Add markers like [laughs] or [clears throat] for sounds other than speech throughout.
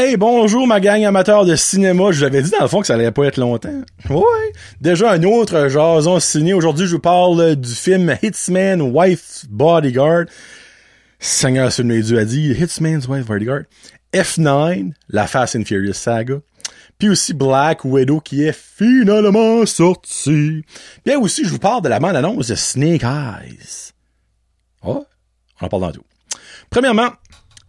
Hey, bonjour ma gang amateur de cinéma. Je vous avais dit dans le fond que ça allait pas être longtemps. Ouais. Déjà un autre jason ciné. Aujourd'hui, je vous parle du film Hitsman Wife Bodyguard. Seigneur sur Dieu a dit Hitsman's Wife Bodyguard. F9, la Fast and Furious saga. Puis aussi Black Widow qui est finalement sorti. Bien aussi, je vous parle de la bande-annonce de Snake Eyes. Oh, on en parle dans tout. Premièrement,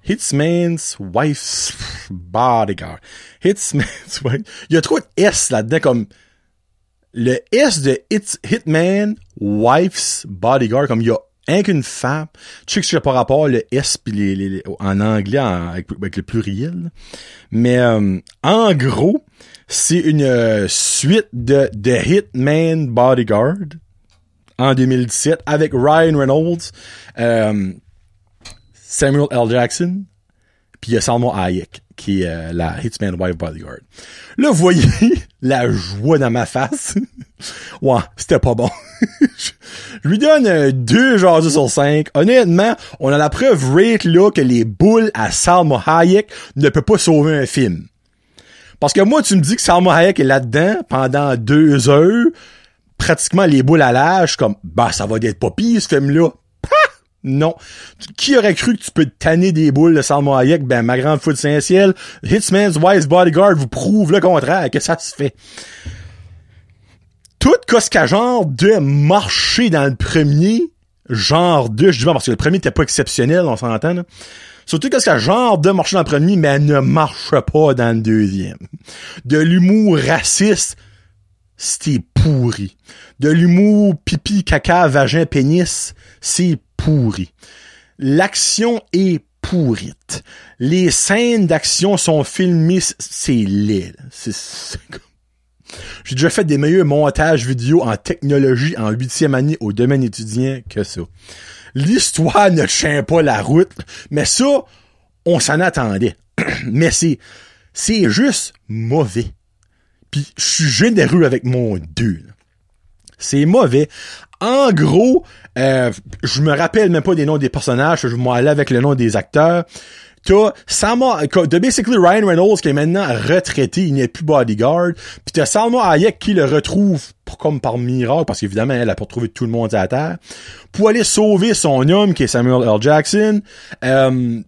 Hitsman's Wife's Bodyguard. Hitsman's [laughs] Wife. Il y a trop de S là-dedans, comme le S de Hit, Hitman Wife's Bodyguard, comme il y a un qu'une femme. Tu sais que c'est par rapport le S les, en anglais avec, le pluriel. Mais euh, en gros, c'est une euh, suite de, de Hitman Bodyguard en 2017 avec Ryan Reynolds. Euh, Samuel L. Jackson, puis il y a Salma Hayek, qui est euh, la Hitman Wife Bodyguard. Là, vous voyez [laughs] la joie dans ma face. [laughs] ouais, c'était pas bon. [laughs] je lui donne euh, deux jasus sur cinq. Honnêtement, on a la preuve rate là que les boules à Salma Hayek ne peuvent pas sauver un film. Parce que moi, tu me dis que Salma Hayek est là-dedans pendant deux heures, pratiquement les boules à l'âge, comme, bah, ça va être pas pire, ce film-là. Non. Qui aurait cru que tu peux tanner des boules de Salma Hayek? Ben, ma grande foot Saint-Ciel, Hitman's Wise Bodyguard vous prouve le contraire, que ça se fait. Tout ce genre de marcher dans le premier, genre de, je dis parce que le premier n'était pas exceptionnel, on s'entend, là. Surtout que ce genre de marcher dans le premier, mais elle ne marche pas dans le deuxième. De l'humour raciste, c'était pourri. De l'humour pipi, caca, vagin, pénis, c'est pourri. L'action est pourrite. Les scènes d'action sont filmées, c'est laid. [laughs] J'ai déjà fait des meilleurs montages vidéo en technologie en huitième année au domaine étudiant que ça. L'histoire ne tient pas la route, mais ça, on s'en attendait. [clears throat] mais c'est, c'est juste mauvais. Puis je suis généreux avec mon deux. C'est mauvais. En gros, euh, je me rappelle même pas des noms des personnages, je vais m'en aller avec le nom des acteurs. T'as Salma, t'as basically Ryan Reynolds qui est maintenant retraité, il n'est plus bodyguard. Puis t'as Salma Hayek qui le retrouve comme par miracle, parce qu'évidemment, elle a pas retrouvé tout le monde à terre, pour aller sauver son homme qui est Samuel L. Jackson. Euh,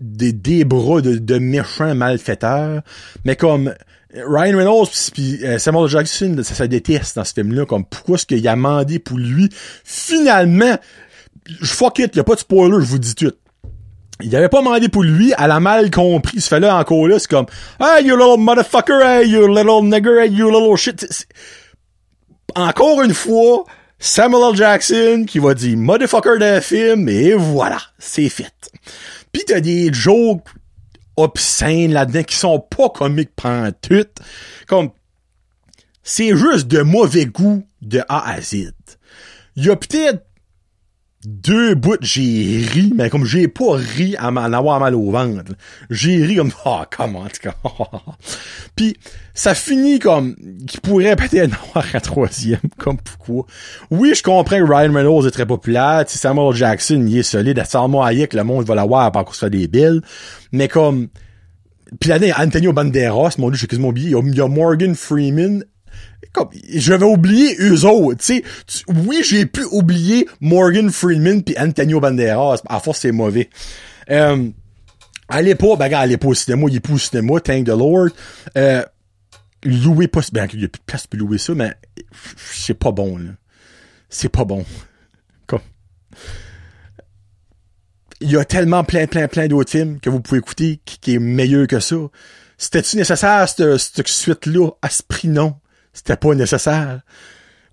des, des bras de, de méchants malfaiteurs. Mais comme Ryan Reynolds pis euh, Samuel Jackson, ça se déteste dans ce film-là. Comme pourquoi est-ce qu'il a demandé pour lui? Finalement, je fuck it, y a pas de spoiler, je vous dis tout. Il avait pas demandé pour lui, elle a mal compris. Ce fait-là encore là, c'est comme Hey you little motherfucker, hey you little nigger, hey you little shit. Encore une fois, Samuel L. Jackson qui va dire motherfucker d'un film et voilà, c'est fait. Pis t'as des jokes obscènes là-dedans qui sont pas comiques pantoute. Comme, c'est juste de mauvais goût de A à Z. Il y a peut-être deux bouts j'ai ri, mais comme j'ai pas ri à m'en avoir mal au ventre. J'ai ri comme [laughs] oh comment en tout cas. [laughs] Puis ça finit comme qu'il pourrait peut-être en avoir un troisième, [laughs] comme pourquoi. Oui, je comprends que Ryan Reynolds est très populaire, si Samuel Jackson il est solide, à Salma Hayek, le monde va l'avoir par contre ça des billes. Mais comme puis là, Antonio Banderas, mon dieu, j'ai quasiment oublié. Il y a Morgan Freeman comme, j'avais oublié eux autres, tu sais. Oui, j'ai pu oublier Morgan Freeman puis Antonio Banderas. À force, c'est mauvais. Euh, allez pas, ben, allez pas au cinéma, il est pas au cinéma, thank the Lord. Euh, louer pas, ben, il y a plus de place pour louer ça, mais c'est pas bon, là. C'est pas bon. Comme. Il y a tellement plein, plein, plein d'autres films que vous pouvez écouter qui, est meilleur que ça. C'était-tu nécessaire, cette suite-là? À ce prix, non c'était pas nécessaire.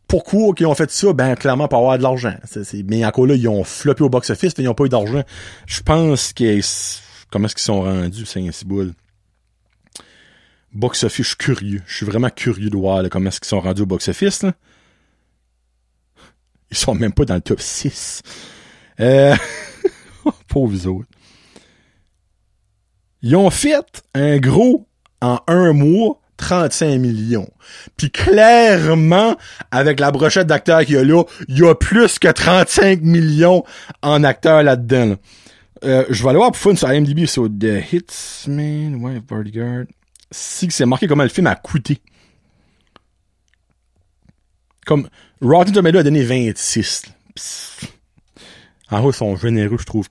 Pourquoi qu'ils ont fait ça? Ben, clairement, pour avoir de l'argent. mais encore là, ils ont floppé au box-office, ils ont pas eu d'argent. Je pense que, comment est-ce qu'ils sont rendus, ainsi boule? Box-office, je suis curieux. Je suis vraiment curieux de voir, comment est-ce qu'ils sont rendus au box-office. Ils sont même pas dans le top 6. Euh, [laughs] pauvres autres. Ils ont fait un gros en un mois 35 millions. Puis clairement, avec la brochette d'acteurs qu'il y a là, il y a plus que 35 millions en acteurs là-dedans. euh, je vais aller voir pour fun sur IMDb sur The Hitsman, ouais, Bodyguard. Si c'est marqué comment le film a coûté. Comme, Rotten Tomato a donné 26. Psst. En haut, ils sont généreux, je trouve.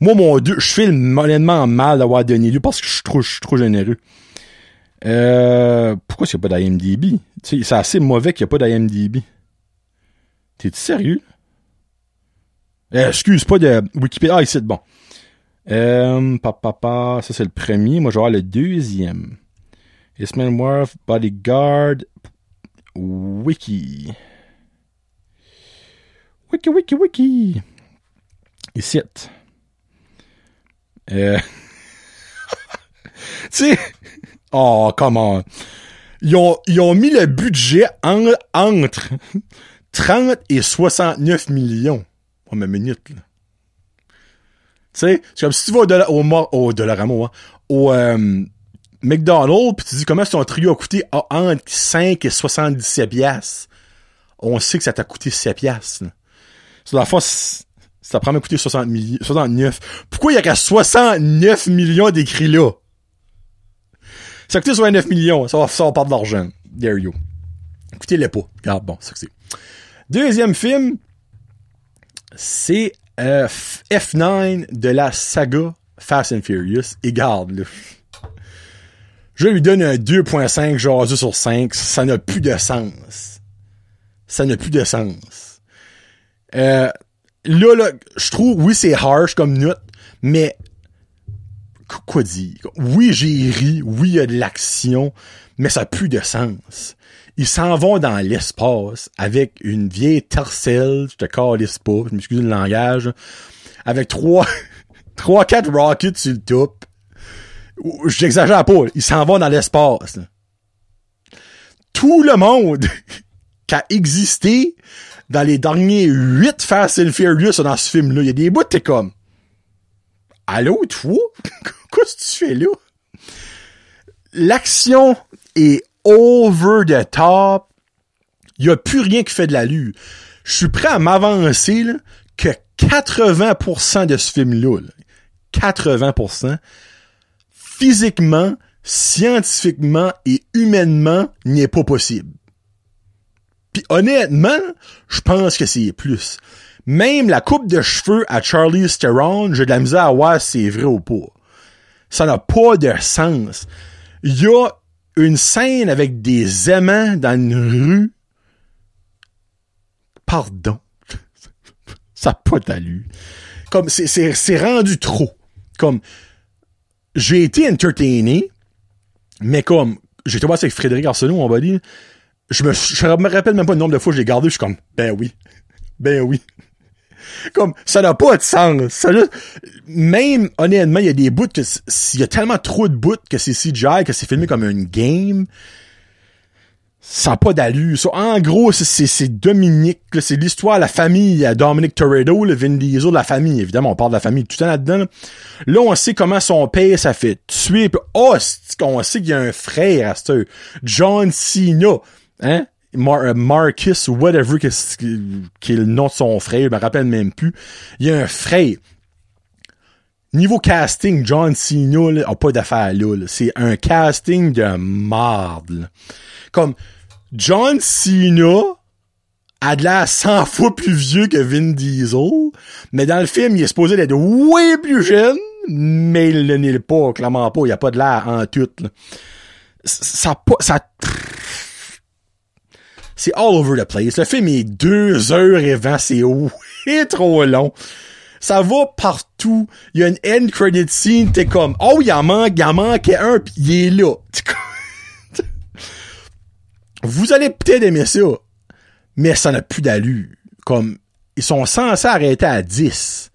Moi, mon dieu, je fais honnêtement mal d'avoir donné lui parce que je suis trop, je suis trop généreux. Euh, pourquoi il n'y a pas d'IMDB? C'est assez mauvais qu'il n'y a pas d'IMDB. T'es-tu sérieux? Euh, excuse, pas de Wikipédia. Ah, ici, bon. Euh, papa, ça c'est le premier. Moi, je vais le deuxième. Isman Worth, Bodyguard, Wiki. Wiki, wiki, wiki. Ici. Euh... [laughs] tu sais, oh, comment. Ils ont, ils ont mis le budget en, entre 30 et 69 millions. Oh, mais minute, là. Tu sais, c'est comme si tu vas au, au, au Dollaramo, hein, au euh, McDonald's, pis tu dis comment ton trio a coûté entre 5 et 77 piastres. On sait que ça t'a coûté 7 piastres. Sur la fois, ça prend coûté 60 69. Pourquoi il y a qu'à 69 millions d'écrits là? Ça a coûté 69 millions. Ça va, ça va pas de l'argent. There you go. Écoutez-les pas. Regarde, bon, ça que c'est. Deuxième film, c'est euh, F9 de la saga Fast and Furious. Et garde, là. Je lui donne un 2.5 genre sur 5. Ça n'a plus de sens. Ça n'a plus de sens. Euh, là, là, je trouve, oui, c'est harsh comme note, mais quoi dire? Oui, j'ai ri, oui, il y a de l'action, mais ça plus de sens. Ils s'en vont dans l'espace avec une vieille tercelle, je te calisse pas, je m'excuse le langage, avec trois, [laughs] trois, quatre rockets sur le top. J'exagère pas, ils s'en vont dans l'espace. Tout le monde [laughs] qui a existé dans les derniers huit Fast and Furious dans ce film-là, il y a des bouts, t'es comme, allô, toi? [laughs] Tu fais là? L'action est over the top. Il y a plus rien qui fait de l'allure. Je suis prêt à m'avancer que 80% de ce film-là, 80%, physiquement, scientifiquement et humainement, n'est pas possible. Puis honnêtement, je pense que c'est plus. Même la coupe de cheveux à Charlie Theron, j'ai de la misère à voir si c'est vrai ou pas. Ça n'a pas de sens. Il y a une scène avec des aimants dans une rue. Pardon. [laughs] Ça n'a pas d'allure. Comme, c'est, rendu trop. Comme, j'ai été entertainé, mais comme, j'ai été avec Frédéric Arsenault, on va dire, je me, je me rappelle même pas le nombre de fois que je l'ai gardé, je suis comme, ben oui. Ben oui. Comme, ça n'a pas de sens. Ça même, honnêtement, il y a des bouts que, s'il y a tellement trop de bouts que c'est CGI, que c'est filmé comme une game, ça n'a pas d'allure. en gros, c'est Dominique, c'est l'histoire la famille Dominic Toretto, le Vin Diesel de la famille. Évidemment, on parle de la famille tout le temps là-dedans. Là. on sait comment son père s'est fait tuer. Puis, oh, on sait qu'il y a un frère à ce John Cena. Hein? Mar Marcus whatever qui est, le nom de son frère, je me rappelle même plus. Il y a un frère. Niveau casting, John Cena là, a pas d'affaire là. C'est un casting de marde. Comme John Cena a de l'air 100 fois plus vieux que Vin Diesel, mais dans le film, il est supposé être way plus jeune, mais il ne l'est pas, clairement pas. Il a pas de l'air en tout. Ça, pas, ça, c'est all over the place. Le film est deux heures et vingt, c'est [laughs] trop long. Ça va partout. Il y a une end credit scene, t'es comme, oh, il en manque, il en manque un, pis il est là. [laughs] Vous allez peut-être aimer ça, mais ça n'a plus d'allure. Comme, ils sont censés arrêter à 10.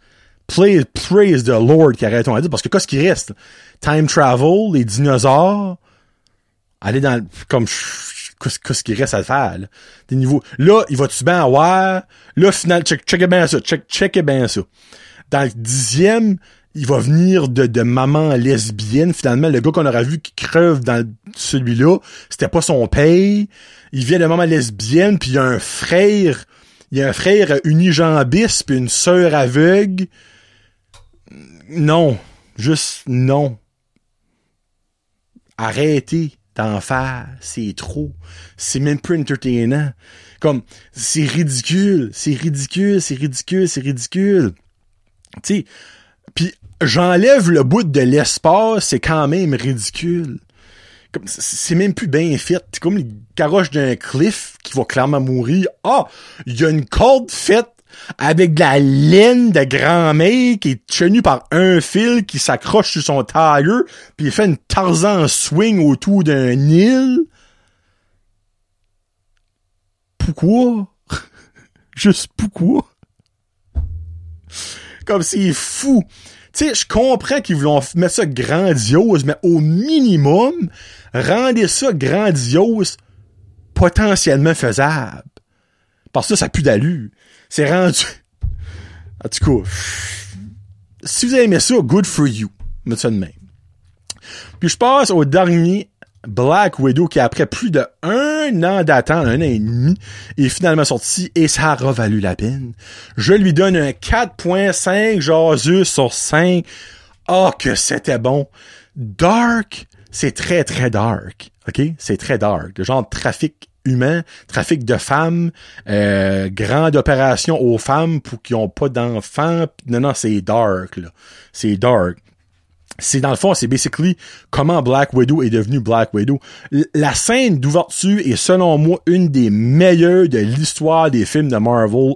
Praise, praise the Lord qui arrêtent à 10, parce que qu'est-ce qui reste? Time travel, les dinosaures, aller dans, comme, qu'est-ce qu'il reste à faire, là? Des niveaux. Là, il va-tu bien avoir? Là, final, check, check bien ça, check, check bien ça. Dans le dixième, il va venir de, de maman lesbienne. Finalement, le gars qu'on aura vu qui creuve dans celui-là, c'était pas son père. Il vient de maman lesbienne, puis il y a un frère, il y a un frère unijambiste, puis une sœur aveugle. non. Juste non. Arrêtez d'en faire. C'est trop. C'est même plus entertainant. Comme, c'est ridicule. C'est ridicule, c'est ridicule, c'est ridicule. Tu sais, puis j'enlève le bout de l'espace, c'est quand même ridicule. Comme, c'est même plus bien fait. Comme le caroche d'un cliff qui va clairement mourir. Ah, il y a une corde faite avec de la laine de grand-mère qui est tenue par un fil qui s'accroche sur son tailleur, puis il fait une Tarzan swing autour d'un île. Pourquoi? [laughs] Juste pourquoi? Comme c'est fou. Tu sais, je comprends qu'ils voulont mettre ça grandiose, mais au minimum, rendez ça grandiose potentiellement faisable. Parce que ça, ça pue d'allure. C'est rendu... [laughs] En tout cas, si vous avez aimé ça, good for you. Mettez ça de même. Puis je passe au dernier Black Widow qui après plus de un an d'attente, un an et demi, est finalement sorti et ça a valu la peine. Je lui donne un 4.5 jaseux sur 5. Oh que c'était bon. Dark, c'est très très dark. OK? C'est très dark. Le genre de trafic humain, trafic de femmes, euh, grande opération aux femmes pour qui ont pas d'enfants. Non, non, c'est dark, là. C'est dark c'est dans le fond, c'est basically comment Black Widow est devenu Black Widow. La scène d'ouverture est selon moi une des meilleures de l'histoire des films de Marvel.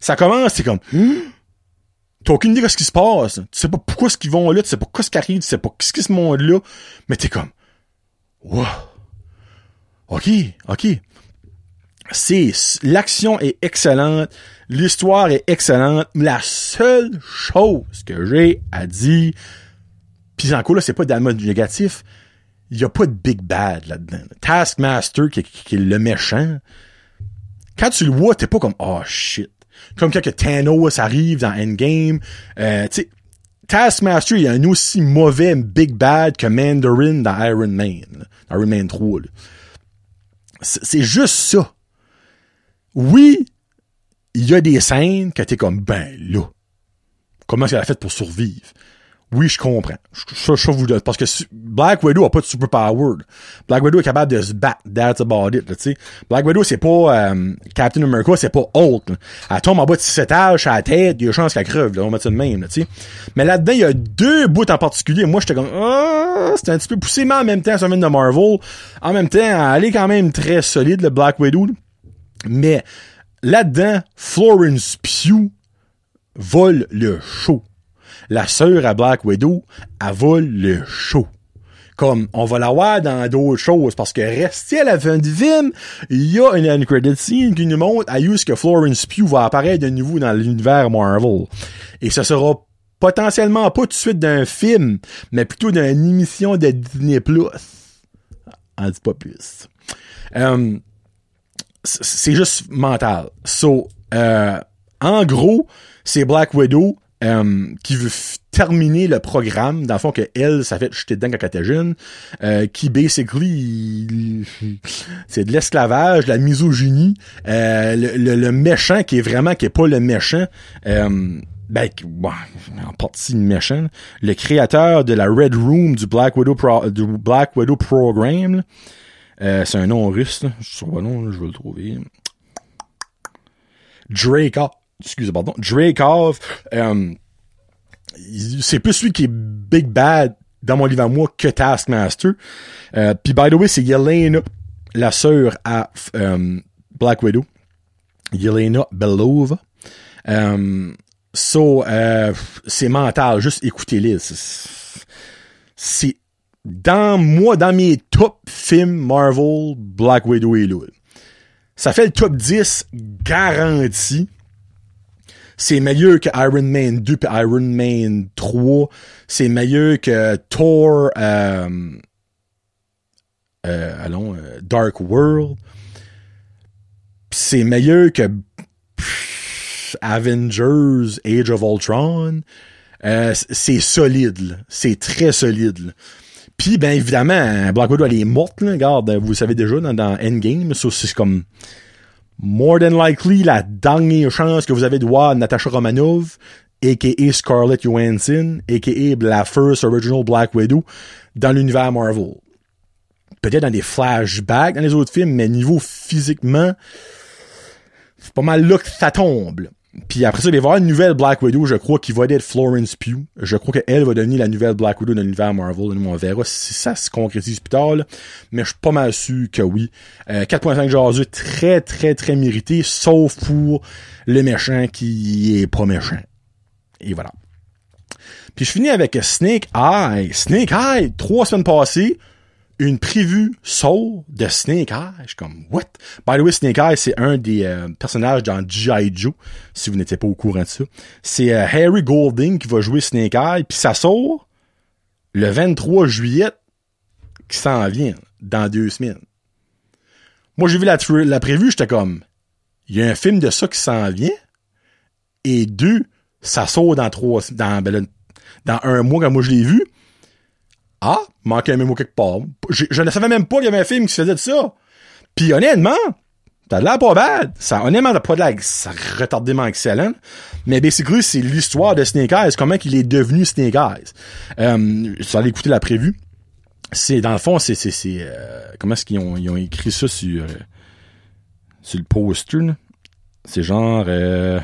Ça commence, c'est comme? [gasps] T'as aucune idée de ce qui se passe. Tu sais pas pourquoi ce qu'ils vont là, tu sais pas quoi ce qui arrive, tu sais pas ce qui se montre là, mais t'es comme Wow. OK, OK. C'est l'action est excellente, l'histoire est excellente. La seule chose que j'ai à dire puis encore là, c'est pas dans le négatif. Il y a pas de big bad là-dedans. Taskmaster qui, est le méchant. Quand tu le vois, t'es pas comme oh shit. Comme quand Thanos arrive dans Endgame. Euh, Taskmaster, il y a un aussi mauvais big bad que Mandarin dans Iron Man. Dans Iron Man 3. C'est juste ça. Oui, il y a des scènes que t'es comme ben là. Comment qu'elle a fait pour survivre? Oui, je comprends. Je, je, vous parce que Black Widow a pas de superpower. Black Widow est capable de se battre. That's about it, tu sais. Black Widow, c'est pas euh, Captain America, c'est pas Hulk. Là. Elle tombe en bas de 6 étages à la tête, il y a chance qu'elle creve, là, on met ça de même, tu sais. Mais là-dedans, il y a deux bouts en particulier. Moi, j'étais comme, ah, c'était un petit peu poussé, mais en même temps, ça vient de Marvel. En même temps, elle est quand même très solide, le Black Widow. Mais là-dedans, Florence Pugh vole le show la sœur à Black Widow, elle le show. Comme, on va la voir dans d'autres choses, parce que restez à la fin du film, il y a une end credit scene qui nous montre à use que Florence Pugh va apparaître de nouveau dans l'univers Marvel. Et ce sera potentiellement pas tout de suite d'un film, mais plutôt d'une émission de Disney+. En dit pas plus. Euh, c'est juste mental. So, euh, en gros, c'est Black Widow euh, qui veut terminer le programme, dans le fond que elle, ça fait jeter dedans quand elle jeune, euh, qui basically c'est de l'esclavage, de la misogynie, euh, le, le, méchant qui est vraiment qui est pas le méchant. Euh, ben, en partie méchant, le créateur de la Red Room du Black Widow du Black Widow Program, euh, c'est un nom russe, là. je sais pas nom, je vais le trouver. Drake, excusez, pardon, euh, c'est plus celui qui est big bad dans mon livre à moi que Taskmaster. Euh, Puis by the way, c'est Yelena, la sœur à euh, Black Widow. Yelena Belova. So, c'est mental, juste écoutez-les. C'est dans moi, dans mes top films Marvel, Black Widow est là. Ça fait le top 10 garanti c'est meilleur que Iron Man 2 et Iron Man 3. C'est meilleur que Thor, euh, euh, allons, euh, Dark World. C'est meilleur que Avengers, Age of Ultron. c'est solide, c'est très solide. Puis, ben évidemment, Black Widow, elle est morte, là. regarde, vous le savez déjà, dans, dans Endgame, ça c'est comme more than likely la dernière chance que vous avez de voir Natasha Romanov a.k.a. Scarlett Johansson, a.k.a. la first original Black Widow, dans l'univers Marvel. Peut-être dans des flashbacks dans les autres films, mais niveau physiquement, c'est pas mal là que ça tombe. Puis après ça, il va y avoir une nouvelle Black Widow, je crois, qui va être Florence Pugh. Je crois qu'elle va devenir la nouvelle Black Widow de l'univers Marvel. Nous, on verra si ça se concrétise plus tard. Mais je suis pas mal sûr que oui. Euh, 4.5 jaseux, très, très, très mérité, sauf pour le méchant qui est pas méchant. Et voilà. Puis je finis avec Snake Eye. Snake Eye, trois semaines passées, une prévue Soul de Snake Eye. Je suis comme, what? By the way, Snake Eye, c'est un des euh, personnages dans G.I. Joe, si vous n'étiez pas au courant de ça. C'est euh, Harry Golding qui va jouer Snake Eye, puis ça sort le 23 juillet qui s'en vient, dans deux semaines. Moi, j'ai vu la, la prévue, j'étais comme, il y a un film de ça qui s'en vient, et deux, ça sort dans trois, dans, ben, dans un mois quand moi je l'ai vu. Ah, manquait un mémo quelque part. Je, je, ne savais même pas qu'il y avait un film qui faisait de ça. Puis honnêtement, t'as de l'air pas bad. Ça, honnêtement, t'as pas de l'air retardément excellent. Mais basically, c'est l'histoire de Snake Eyes, comment il est devenu Snake Eyes. Euh, ça allait écouter la prévue. C'est, dans le fond, c'est, c'est, c'est, euh, comment est-ce qu'ils ont, ils ont écrit ça sur, euh, sur le poster, C'est genre, euh,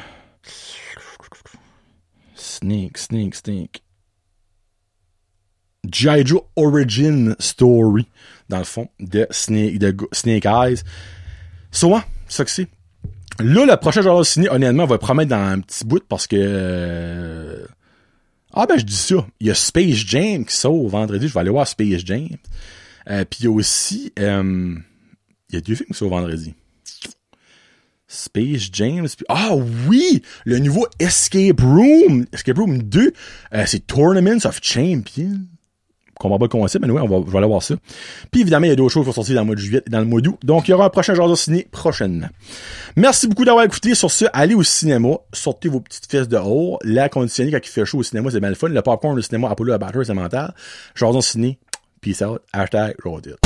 Snake, Snake, Snake. G.I. Joe Origin Story, dans le fond, de Snake, de Eyes. Souvent, ça que c'est. Là, le prochain joueur ciné, honnêtement, va promettre dans un petit bout parce que... Euh... Ah ben, je dis ça. Il y a Space Jam qui sort vendredi. Je vais aller voir Space Jam. Euh, Puis il y a aussi... Euh... Il y a deux films qui sortent vendredi. Space Jam. Ah oui! Le nouveau Escape Room. Escape Room 2. Euh, c'est Tournaments of Champions comprends pas concept, mais oui, on va, aller voir ça. Puis évidemment, il y a d'autres choses qui vont sortir dans le mois de juillet et dans le mois d'août. Donc, il y aura un prochain genre ciné prochainement. Merci beaucoup d'avoir écouté. Sur ce, allez au cinéma, sortez vos petites fesses dehors. L'air conditionné quand il fait chaud au cinéma, c'est bien le fun. Le popcorn au cinéma, Apollo à batterie, c'est mental. Genre ciné. Peace out. Hashtag road